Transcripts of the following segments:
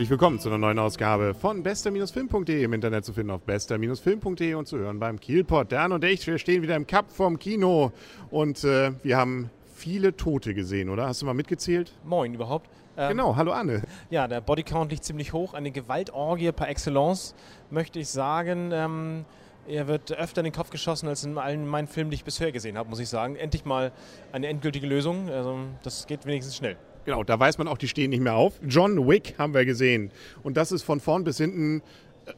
Herzlich willkommen zu einer neuen Ausgabe von bester-film.de im Internet zu finden auf bester-film.de und zu hören beim Kielpot. Dan und ich, wir stehen wieder im Cup vom Kino und äh, wir haben viele Tote gesehen, oder? Hast du mal mitgezählt? Moin überhaupt. Ähm, genau, hallo Anne. Ja, der Bodycount liegt ziemlich hoch. Eine Gewaltorgie par excellence, möchte ich sagen. Ähm, er wird öfter in den Kopf geschossen als in allen meinen Filmen, die ich bisher gesehen habe, muss ich sagen. Endlich mal eine endgültige Lösung. Also, das geht wenigstens schnell. Genau, da weiß man auch, die stehen nicht mehr auf. John Wick haben wir gesehen. Und das ist von vorn bis hinten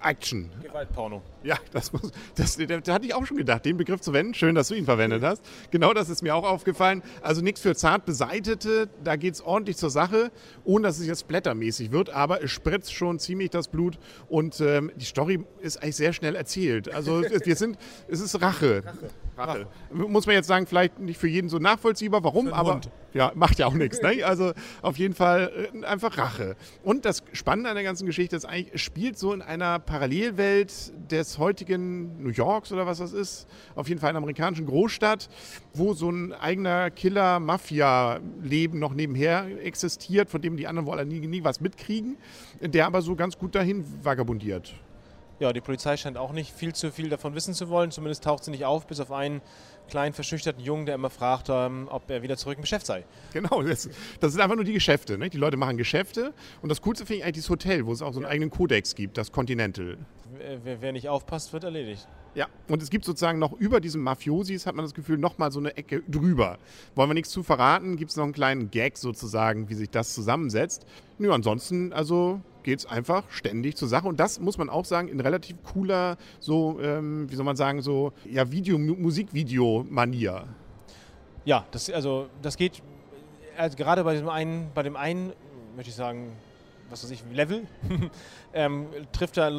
Action. Gewaltporno. Ja, das, muss, das, das, das hatte ich auch schon gedacht, den Begriff zu wenden. Schön, dass du ihn verwendet hast. Genau das ist mir auch aufgefallen. Also nichts für zart beseitete, da geht es ordentlich zur Sache, ohne dass es jetzt blättermäßig wird, aber es spritzt schon ziemlich das Blut und ähm, die Story ist eigentlich sehr schnell erzählt. Also wir sind, es ist Rache. Rache. Rache. Muss man jetzt sagen, vielleicht nicht für jeden so nachvollziehbar, warum, aber Hund. Ja, macht ja auch nichts. Ne? Also auf jeden Fall äh, einfach Rache. Und das Spannende an der ganzen Geschichte ist eigentlich, es spielt so in einer Parallelwelt des heutigen New Yorks oder was das ist. Auf jeden Fall in einer amerikanischen Großstadt, wo so ein eigener Killer-Mafia-Leben noch nebenher existiert, von dem die anderen wohl nie, nie was mitkriegen, der aber so ganz gut dahin vagabundiert. Ja, die Polizei scheint auch nicht viel zu viel davon wissen zu wollen. Zumindest taucht sie nicht auf, bis auf einen kleinen verschüchterten Jungen, der immer fragt, ähm, ob er wieder zurück im Geschäft sei. Genau, das, das sind einfach nur die Geschäfte. Ne? Die Leute machen Geschäfte. Und das Coolste finde ich eigentlich das Hotel, wo es auch so einen eigenen Kodex gibt, das Continental. Wer, wer nicht aufpasst, wird erledigt. Ja, und es gibt sozusagen noch über diesen Mafiosis, hat man das Gefühl, nochmal so eine Ecke drüber. Wollen wir nichts zu verraten, gibt es noch einen kleinen Gag sozusagen, wie sich das zusammensetzt. Nö, ansonsten, also geht es einfach ständig zur Sache. Und das muss man auch sagen, in relativ cooler, so, ähm, wie soll man sagen, so, ja, Video, Musikvideo-Manier. Ja, das, also, das geht, also gerade bei dem einen, bei dem einen, möchte ich sagen, was weiß ich, Level, ähm, trifft er,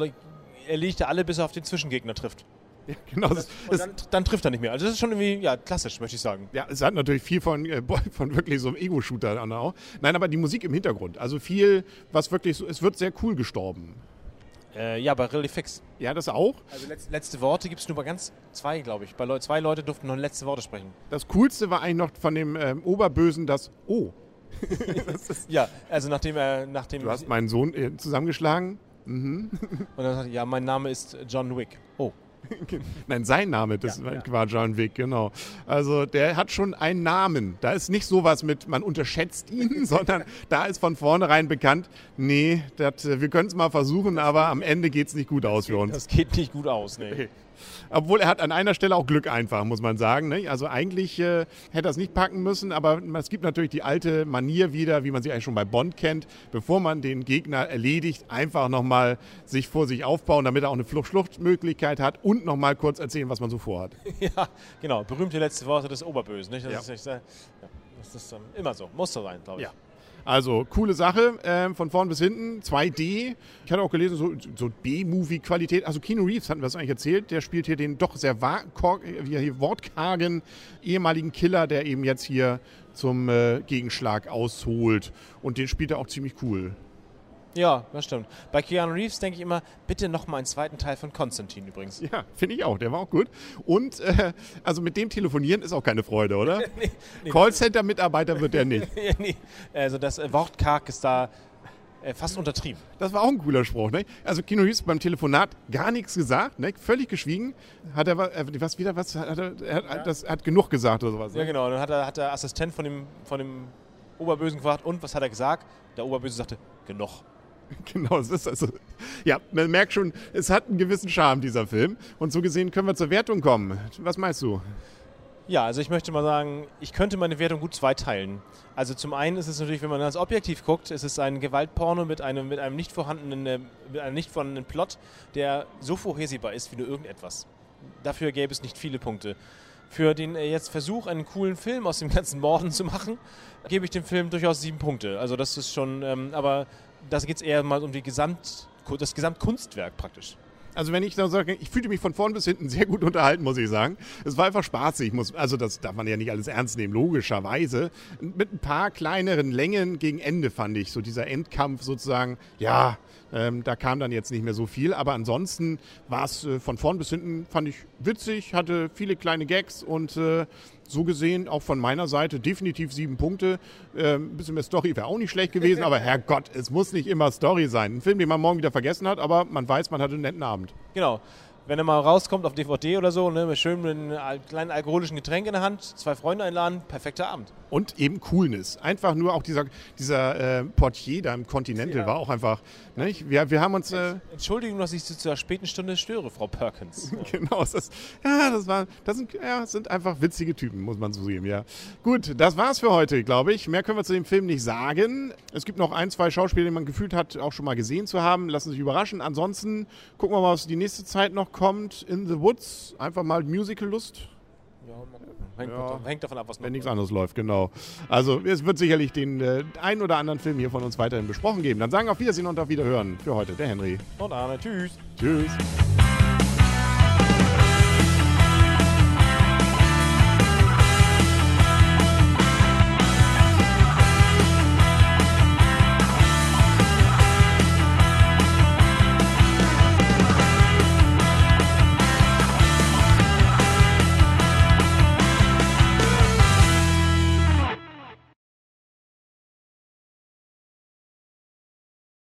er alle, bis er auf den Zwischengegner trifft. Ja, genau. Das, und dann, dann, trifft er nicht mehr. Also das ist schon irgendwie ja, klassisch, möchte ich sagen. Ja, es hat natürlich viel von, äh, von wirklich so einem Ego-Shooter auch. Nein, aber die Musik im Hintergrund. Also viel, was wirklich so, es wird sehr cool gestorben. Äh, ja, bei Really Fix. Ja, das auch. Also letzte, letzte Worte gibt es nur bei ganz zwei, glaube ich. Bei Le zwei Leute durften noch letzte Worte sprechen. Das Coolste war eigentlich noch von dem ähm, Oberbösen das Oh. ja, also nachdem er... Nachdem du hast meinen Sohn äh, zusammengeschlagen. Mhm. Und dann sagt er, ja, mein Name ist John Wick. Oh. Nein, sein Name, das ja, war John Wick, genau. Also der hat schon einen Namen. Da ist nicht sowas mit, man unterschätzt ihn, sondern da ist von vornherein bekannt, nee, dat, wir können es mal versuchen, aber am Ende geht es nicht gut aus für uns. Das geht nicht gut aus, nee. Obwohl er hat an einer Stelle auch Glück einfach, muss man sagen. Ne? Also eigentlich äh, hätte er es nicht packen müssen, aber es gibt natürlich die alte Manier wieder, wie man sie eigentlich schon bei Bond kennt, bevor man den Gegner erledigt, einfach nochmal sich vor sich aufbauen, damit er auch eine Fluchtmöglichkeit hat und nochmal kurz erzählen, was man so vorhat. Ja, genau. Berühmte letzte Worte des Oberbösen. Nicht? Das, ja. ist, ja, das ist ähm, immer so. Muss so sein, glaube ich. Ja. Also, coole Sache, äh, von vorn bis hinten, 2D. Ich hatte auch gelesen, so, so B-Movie-Qualität. Also, Keanu Reeves hatten wir es eigentlich erzählt, der spielt hier den doch sehr hier wortkargen ehemaligen Killer, der eben jetzt hier zum äh, Gegenschlag ausholt. Und den spielt er auch ziemlich cool. Ja, das stimmt. Bei Keanu Reeves denke ich immer, bitte noch mal einen zweiten Teil von Konstantin übrigens. Ja, finde ich auch. Der war auch gut. Und äh, also mit dem telefonieren ist auch keine Freude, oder? nee, nee, Callcenter-Mitarbeiter wird der nicht. nee, also das äh, Wortkarg ist da äh, fast untertrieben. Das war auch ein cooler Spruch. Ne? Also Keanu Reeves beim Telefonat gar nichts gesagt, ne? völlig geschwiegen. Hat er äh, was wieder was? Hat er, er hat, ja. das, hat genug gesagt oder sowas. Ne? Ja, genau. Dann hat, er, hat der Assistent von dem, von dem Oberbösen gefragt, und was hat er gesagt? Der Oberböse sagte, genug. Genau, es ist also, ja, man merkt schon, es hat einen gewissen Charme, dieser Film. Und so gesehen können wir zur Wertung kommen. Was meinst du? Ja, also ich möchte mal sagen, ich könnte meine Wertung gut zweiteilen. Also zum einen ist es natürlich, wenn man ganz objektiv guckt, es ist ein Gewaltporno mit einem, mit einem nicht vorhandenen, äh, mit einem nicht vorhandenen Plot, der so vorhersehbar ist wie nur irgendetwas. Dafür gäbe es nicht viele Punkte. Für den äh, jetzt Versuch, einen coolen Film aus dem ganzen Morden zu machen, gebe ich dem Film durchaus sieben Punkte. Also das ist schon, ähm, aber da geht es eher mal um die Gesamt, das Gesamtkunstwerk praktisch. Also wenn ich da sage, ich fühlte mich von vorn bis hinten sehr gut unterhalten, muss ich sagen. Es war einfach spaßig. Muss, also das darf man ja nicht alles ernst nehmen, logischerweise. Mit ein paar kleineren Längen gegen Ende fand ich so dieser Endkampf sozusagen, ja, Ähm, da kam dann jetzt nicht mehr so viel, aber ansonsten war es äh, von vorn bis hinten, fand ich witzig, hatte viele kleine Gags und äh, so gesehen auch von meiner Seite definitiv sieben Punkte. Ähm, ein bisschen mehr Story wäre auch nicht schlecht gewesen, aber Herrgott, es muss nicht immer Story sein. Ein Film, den man morgen wieder vergessen hat, aber man weiß, man hatte einen netten Abend. Genau. Wenn er mal rauskommt auf DVD oder so, ne, mit einem kleinen alkoholischen Getränk in der Hand, zwei Freunde einladen, perfekter Abend. Und eben Coolness. Einfach nur auch dieser, dieser äh, Portier da im Continental Ja. war auch einfach. Nicht? Wir, wir haben uns. Äh, Entschuldigung, dass ich Sie zu der späten Stunde störe, Frau Perkins. Genau, das, ist- ja, das, war, das sind, ja, sind einfach witzige Typen, muss man so sehen, ja. Gut, das war's für heute, glaube ich. Mehr können wir zu dem Film nicht sagen. Es gibt noch ein, zwei Schauspieler, die man gefühlt hat, auch schon mal gesehen zu haben. Lassen sich überraschen. Ansonsten gucken wir mal, was die nächste Zeit noch kommt. In the Woods, einfach mal Musical-Lust, Ja. Hängt, Ja. davon- hängt davon ab, was wenn nichts anderes läuft, genau. Also, es wird sicherlich den äh, einen oder anderen Film hier von uns weiterhin besprochen geben. Dann sagen auf Wiedersehen und auf Wiederhören für heute der Henry. Und Arne, tschüss. Tschüss.